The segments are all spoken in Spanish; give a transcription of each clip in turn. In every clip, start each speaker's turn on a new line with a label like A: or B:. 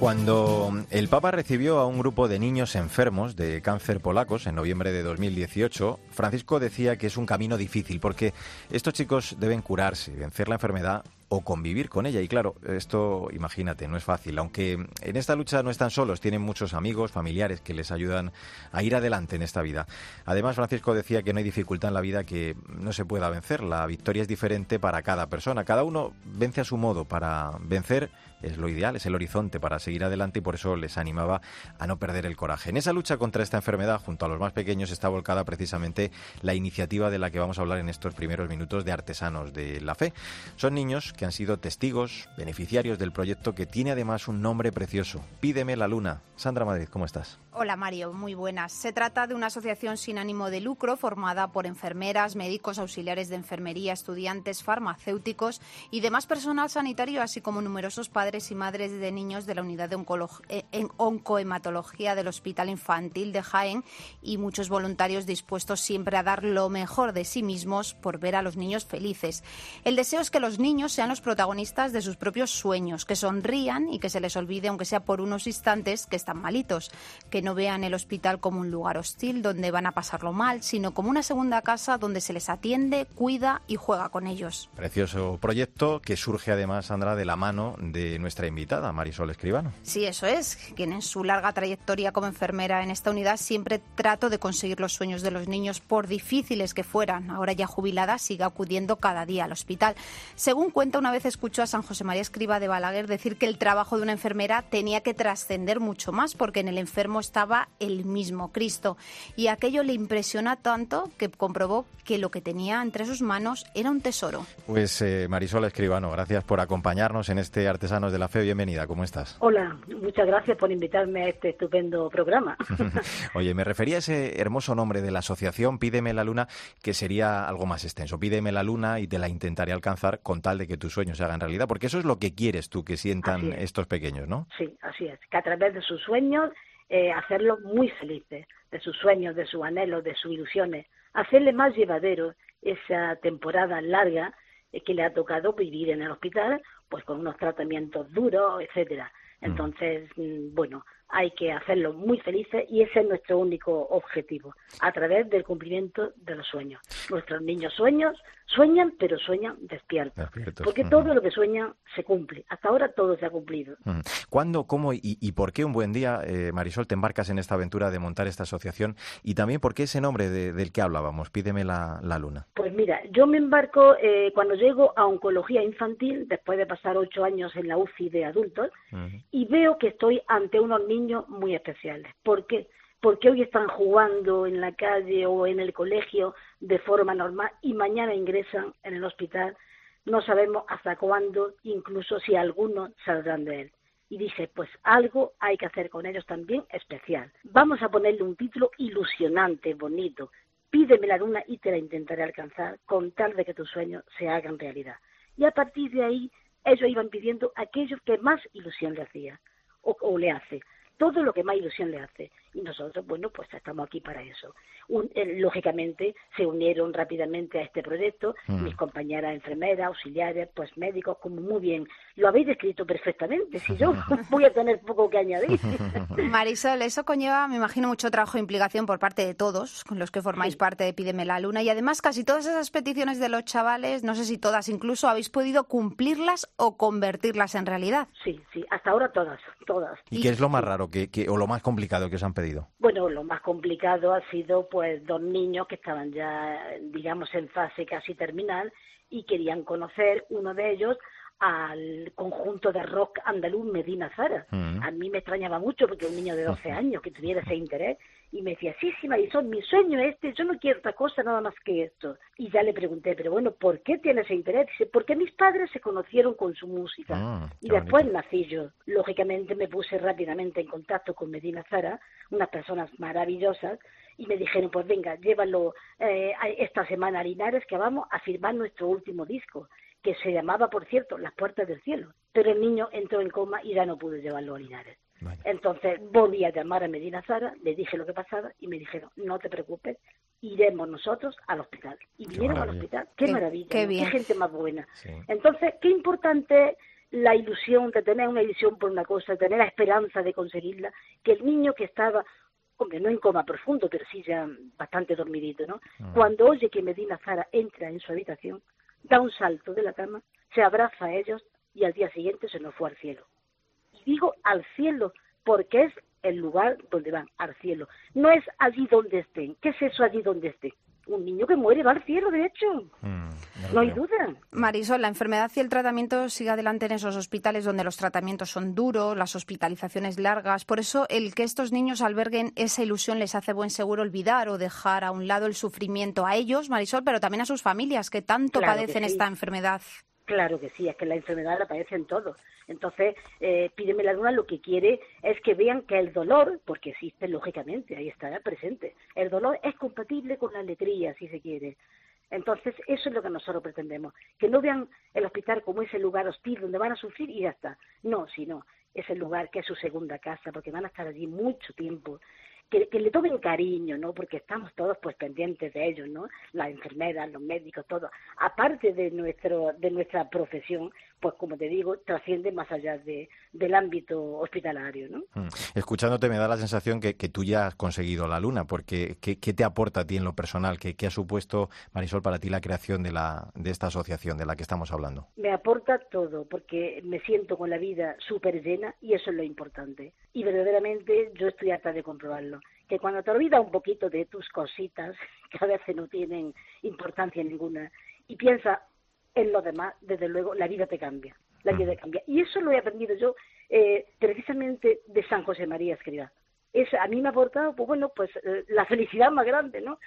A: Cuando el Papa recibió a un grupo de niños enfermos de cáncer polacos en noviembre de 2018, Francisco decía que es un camino difícil porque estos chicos deben curarse, vencer la enfermedad o convivir con ella. Y claro, esto, imagínate, no es fácil. Aunque en esta lucha no están solos, tienen muchos amigos, familiares que les ayudan a ir adelante en esta vida. Además, Francisco decía que no hay dificultad en la vida que no se pueda vencer. La victoria es diferente para cada persona. Cada uno vence a su modo. Para vencer es lo ideal, es el horizonte para seguir adelante y por eso les animaba a no perder el coraje. En esa lucha contra esta enfermedad, junto a los más pequeños, está volcada precisamente la iniciativa de la que vamos a hablar en estos primeros minutos de Artesanos de la Fe. Son niños que han sido testigos, beneficiarios del proyecto que tiene además un nombre precioso, Pídeme la Luna. Sandra Madrid, ¿cómo estás?
B: Hola Mario, muy buenas. Se trata de una asociación sin ánimo de lucro formada por enfermeras, médicos, auxiliares de enfermería, estudiantes, farmacéuticos y demás personal sanitario, así como numerosos padres y madres de niños de la unidad de eh, en oncohematología del Hospital Infantil de Jaén y muchos voluntarios dispuestos siempre a dar lo mejor de sí mismos por ver a los niños felices. El deseo es que los niños sean los protagonistas de sus propios sueños, que sonrían y que se les olvide, aunque sea por unos instantes, que están malitos, que no vean el hospital como un lugar hostil donde van a pasarlo mal, sino como una segunda casa donde se les atiende, cuida y juega con ellos.
A: Precioso proyecto que surge además, Sandra, de la mano de nuestra invitada, Marisol Escribano.
B: Sí, eso es. Quien en su larga trayectoria como enfermera en esta unidad siempre trato de conseguir los sueños de los niños, por difíciles que fueran. Ahora ya jubilada, sigue acudiendo cada día al hospital. Según cuenta, una vez escuchó a San José María Escriba de Balaguer decir que el trabajo de una enfermera tenía que trascender mucho más, porque en el enfermo estaba el mismo Cristo. Y aquello le impresiona tanto que comprobó que lo que tenía entre sus manos era un tesoro.
A: Pues eh, Marisol Escribano, gracias por acompañarnos en este De la Fe. Bienvenida, ¿cómo estás?
C: Hola, muchas gracias por invitarme a este estupendo programa.
A: Oye, me refería a ese hermoso nombre de la asociación Pídeme la Luna, que sería algo más extenso. Pídeme la Luna y te la intentaré alcanzar con tal de que tus sueños se hagan realidad, porque eso es lo que quieres tú que sientan estos pequeños, ¿no?
C: Sí, así es, que a través de sus sueños eh, hacerlos muy felices, de sus sueños, de sus anhelos, de sus ilusiones, hacerle más llevadero esa temporada larga eh, que le ha tocado vivir en el hospital pues con unos tratamientos duros, etcétera. Mm. Entonces, mm, bueno, hay que hacerlos muy felices y ese es nuestro único objetivo, a través del cumplimiento de los sueños. Nuestros niños sueños sueñan, pero sueñan despiertos, porque todo lo que sueñan se cumple. Hasta ahora todo se ha cumplido.
A: ¿Cuándo, cómo y, por qué un buen día, eh, Marisol, te embarcas en esta aventura de montar esta asociación? Y también, ¿por qué ese nombre del que hablábamos? Pídeme la, luna.
C: Pues mira, yo me embarco eh, cuando llego a oncología infantil, después de pasar ocho años en la UCI de adultos, y veo que estoy ante unos niños muy especiales. ¿Por qué? porque hoy están jugando en la calle o en el colegio de forma normal y mañana ingresan en el hospital. No sabemos hasta cuándo, incluso si algunos saldrán de él. Y dice, pues algo hay que hacer con ellos también especial. Vamos a ponerle un título ilusionante, bonito. Pídeme la luna y te la intentaré alcanzar con tal de que tus sueños se hagan realidad. Y a partir de ahí, ellos iban pidiendo aquello que más ilusión le hacía o, o le hace todo lo que más ilusión le hace. Y nosotros, bueno, pues estamos aquí para eso. Eh, lógicamente, se unieron rápidamente a este proyecto mm. mis compañeras enfermeras, auxiliares, pues médicos, como muy bien. Lo habéis descrito perfectamente, si yo voy a tener poco que añadir.
B: Marisol, eso conlleva, me imagino, mucho trabajo e implicación por parte de todos, con los que formáis parte de Pídeme la Luna. Y además, casi todas esas peticiones de los chavales, no sé si todas incluso, habéis podido cumplirlas o convertirlas en realidad.
C: Sí, sí, hasta ahora todas, todas.
A: ¿Y, qué es lo más raro que, o lo más complicado que os han pedido?
C: Bueno, lo más complicado ha sido pues dos niños que estaban ya, digamos, en fase casi terminal y querían conocer uno de ellos al conjunto de rock andaluz Medina Zara. Mm. A mí me extrañaba mucho porque un niño de 12 años que tuviera ese interés y me decía, sí, sí, Marisol, mi sueño es este, yo no quiero otra cosa nada más que esto. Y ya le pregunté, pero bueno, ¿por qué tiene ese interés? Dice, porque mis padres se conocieron con su música ah, y después nací yo. Lógicamente me puse rápidamente en contacto con Medina Zara, unas personas maravillosas, y me dijeron, pues venga, llévalo eh, esta semana a Linares que vamos a firmar nuestro último disco que se llamaba, por cierto, Las Puertas del Cielo. Pero el niño entró en coma y ya no pudo llevarlo a Linares. Entonces volví a llamar a Medina Zara, le dije lo que pasaba y me dijeron, no te preocupes, iremos nosotros al hospital. Y vinieron al hospital. Qué, maravilla, qué, gente más buena. Entonces, qué importante la ilusión de tener una ilusión por una cosa, de tener la esperanza de conseguirla, que el niño que estaba, hombre, no en coma profundo, pero sí ya bastante dormidito, ¿no? Ah. Cuando oye que Medina Zara entra en su habitación, da un salto de la cama, se abraza a ellos y al día siguiente se nos fue al cielo. Digo al cielo porque es el lugar donde van, al cielo. No es allí donde estén. ¿Qué es eso allí donde estén? un niño que muere va al cielo, de hecho. Mm, no hay duda.
B: Marisol, la enfermedad y el tratamiento sigue adelante en esos hospitales donde los tratamientos son duros, las hospitalizaciones largas. Por eso, el que estos niños alberguen esa ilusión les hace buen seguro olvidar o dejar a un lado el sufrimiento a ellos, Marisol, pero también a sus familias que tanto padecen esta enfermedad.
C: Claro que sí, es que la enfermedad la padecen todos. Entonces, eh, Pídeme la Luna lo que quiere es que vean que el dolor, porque existe lógicamente, ahí estará presente, el dolor es compatible con la alegría, si se quiere. Entonces, eso es lo que nosotros pretendemos, que no vean el hospital como ese lugar hostil donde van a sufrir y ya está. No, sino es el lugar que es su segunda casa, porque van a estar allí mucho tiempo que, le tomen cariño, ¿no? Porque estamos todos pues pendientes de ellos, ¿no? Las enfermeras, los médicos, todo. Aparte de nuestro de nuestra profesión, pues como te digo, trasciende más allá de, del ámbito hospitalario, ¿no?
A: Mm. Escuchándote me da la sensación que, que tú ya has conseguido la luna, porque ¿qué, ¿qué, te aporta a ti en lo personal? ¿Qué, ¿Qué ha supuesto, Marisol, para ti la creación de, la, de esta asociación de la que estamos hablando?
C: Me aporta todo, porque me siento con la vida súper llena y eso es lo importante. Y verdaderamente yo estoy harta de comprobarlo que cuando te olvidas un poquito de tus cositas, que a veces no tienen importancia ninguna, y piensas en lo demás, desde luego la vida te cambia, la vida te cambia. Y eso lo he aprendido yo eh, precisamente de San José María Escribá es, a mí me ha aportado, pues bueno, pues eh, la felicidad más grande, ¿no?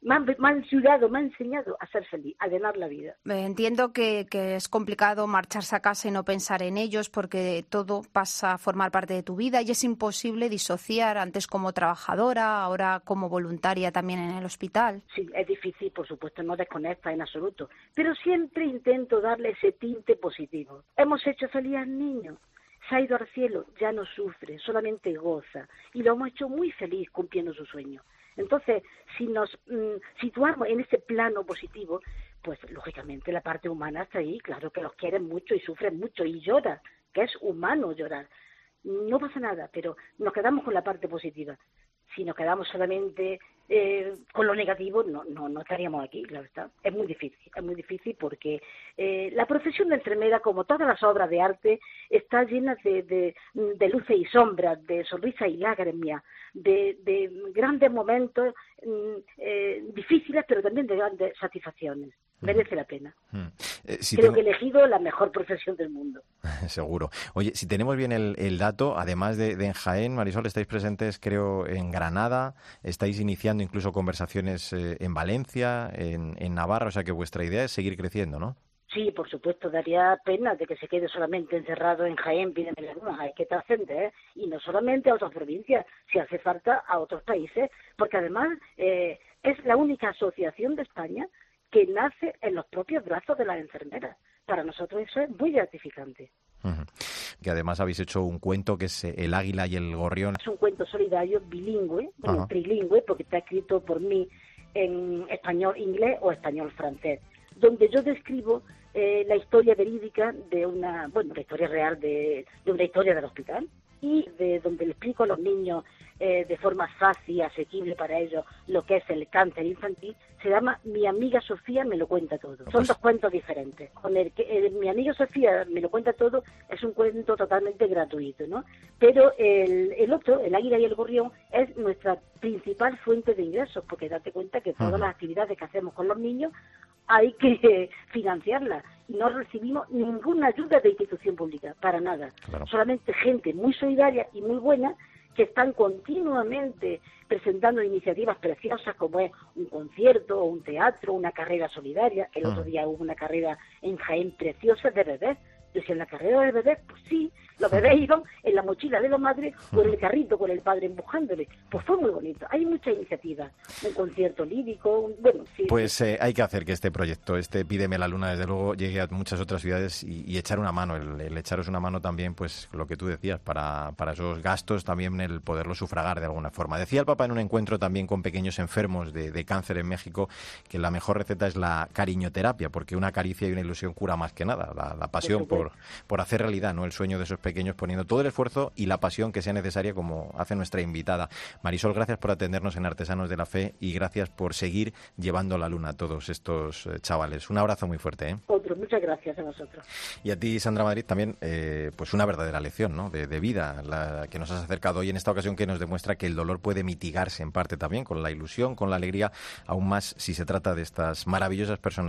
C: Me han, me han, ayudado, me ha enseñado a ser feliz, a llenar la vida.
B: Entiendo que, que, es complicado marcharse a casa y no pensar en ellos porque todo pasa a formar parte de tu vida y es imposible disociar antes como trabajadora, ahora como voluntaria también en el hospital.
C: Sí, es difícil, por supuesto, no desconecta en absoluto, pero siempre intento darle ese tinte positivo. Hemos hecho feliz al niño, se ha ido al cielo, ya no sufre, solamente goza. Y lo hemos hecho muy feliz cumpliendo su sueño. Entonces, si nos mm, situamos en ese plano positivo, pues lógicamente la parte humana está ahí, claro que los quieren mucho y sufren mucho y lloran, que es humano llorar. No pasa nada, pero nos quedamos con la parte positiva si nos quedamos solamente eh, con lo negativo, no, no, no estaríamos aquí, claro está. Es muy difícil, es muy difícil porque eh, la profesión de enfermera, como todas las obras de arte, está llena de, de, luces y sombras, de sonrisas y lágrimas, de, de grandes momentos mm, eh, difíciles, pero también de grandes satisfacciones. Mm. Merece la pena. Mm. Eh, Creo que he elegido la mejor profesión del mundo.
A: Seguro. Oye, si tenemos bien el, dato, además de, en Jaén, Marisol, estáis presentes, creo, en Granada, estáis iniciando incluso conversaciones eh, en Valencia, en, en Navarra, o sea que vuestra idea es seguir creciendo, ¿no?
C: Sí, por supuesto, daría pena de que se quede solamente encerrado en Jaén, pídeme la hay que trascender, ¿eh? y no solamente a otras provincias, si hace falta a otros países, porque además eh, es la única asociación de España que nace en los propios brazos de las enfermeras. Para nosotros eso es muy gratificante.
A: Que además habéis hecho un cuento que es eh, El águila y el gorrión.
C: Es un cuento solidario bilingüe, trilingüe, porque está escrito por mí en español inglés o español francés, donde yo describo eh, la historia verídica de una, bueno, la historia real de, de una historia del hospital y de donde le explico a los niños eh, de forma fácil y asequible para ellos lo que es el cáncer infantil, se llama Mi amiga Sofía me lo cuenta todo. Son pues dos cuentos diferentes. Con el que Mi amiga Sofía me lo cuenta todo es un cuento totalmente gratuito, ¿no? Pero el, el otro, El águila y el gorrión, es nuestra principal fuente de ingresos, porque date cuenta que todas las actividades que hacemos con los niños hay que financiarlas y no recibimos ninguna ayuda de institución pública, para nada. Solamente gente muy solidaria y muy buena que están continuamente presentando iniciativas preciosas como es un concierto un teatro, una carrera solidaria. El otro mm. día hubo una carrera en Jaén preciosa de bebés. Yo en la carrera de bebés, pues sí, Los bebés iban en la mochila de la madre con el carrito con el padre empujándole. Pues fue muy bonito. Hay muchas iniciativas. Un concierto lírico, bueno, sí.
A: Pues eh, hay que hacer que este proyecto, este Pídeme la Luna, desde luego, llegue a muchas otras ciudades y, echar una mano, el, echaros una mano también, pues lo que tú decías, para, para esos gastos también el poderlo sufragar de alguna forma. Decía el Papa en un encuentro también con pequeños enfermos de, de cáncer en México que la mejor receta es la cariñoterapia, porque una caricia y una ilusión cura más que nada, la, pasión por, por hacer realidad ¿no? el sueño de esos pequeños, poniendo todo el esfuerzo y la pasión que sea necesaria, como hace nuestra invitada. Marisol, gracias por atendernos en Artesanos de la Fe y gracias por seguir llevando la luna a todos estos eh, chavales. Un abrazo muy fuerte. ¿eh?
C: Otro, muchas gracias a vosotros.
A: Y a ti, Sandra Madrid, también eh, pues una verdadera lección ¿no? de, de vida la que nos has acercado hoy en esta ocasión que nos demuestra que el dolor puede mitigarse en parte también con la ilusión, con la alegría, aún más si se trata de estas maravillosas personas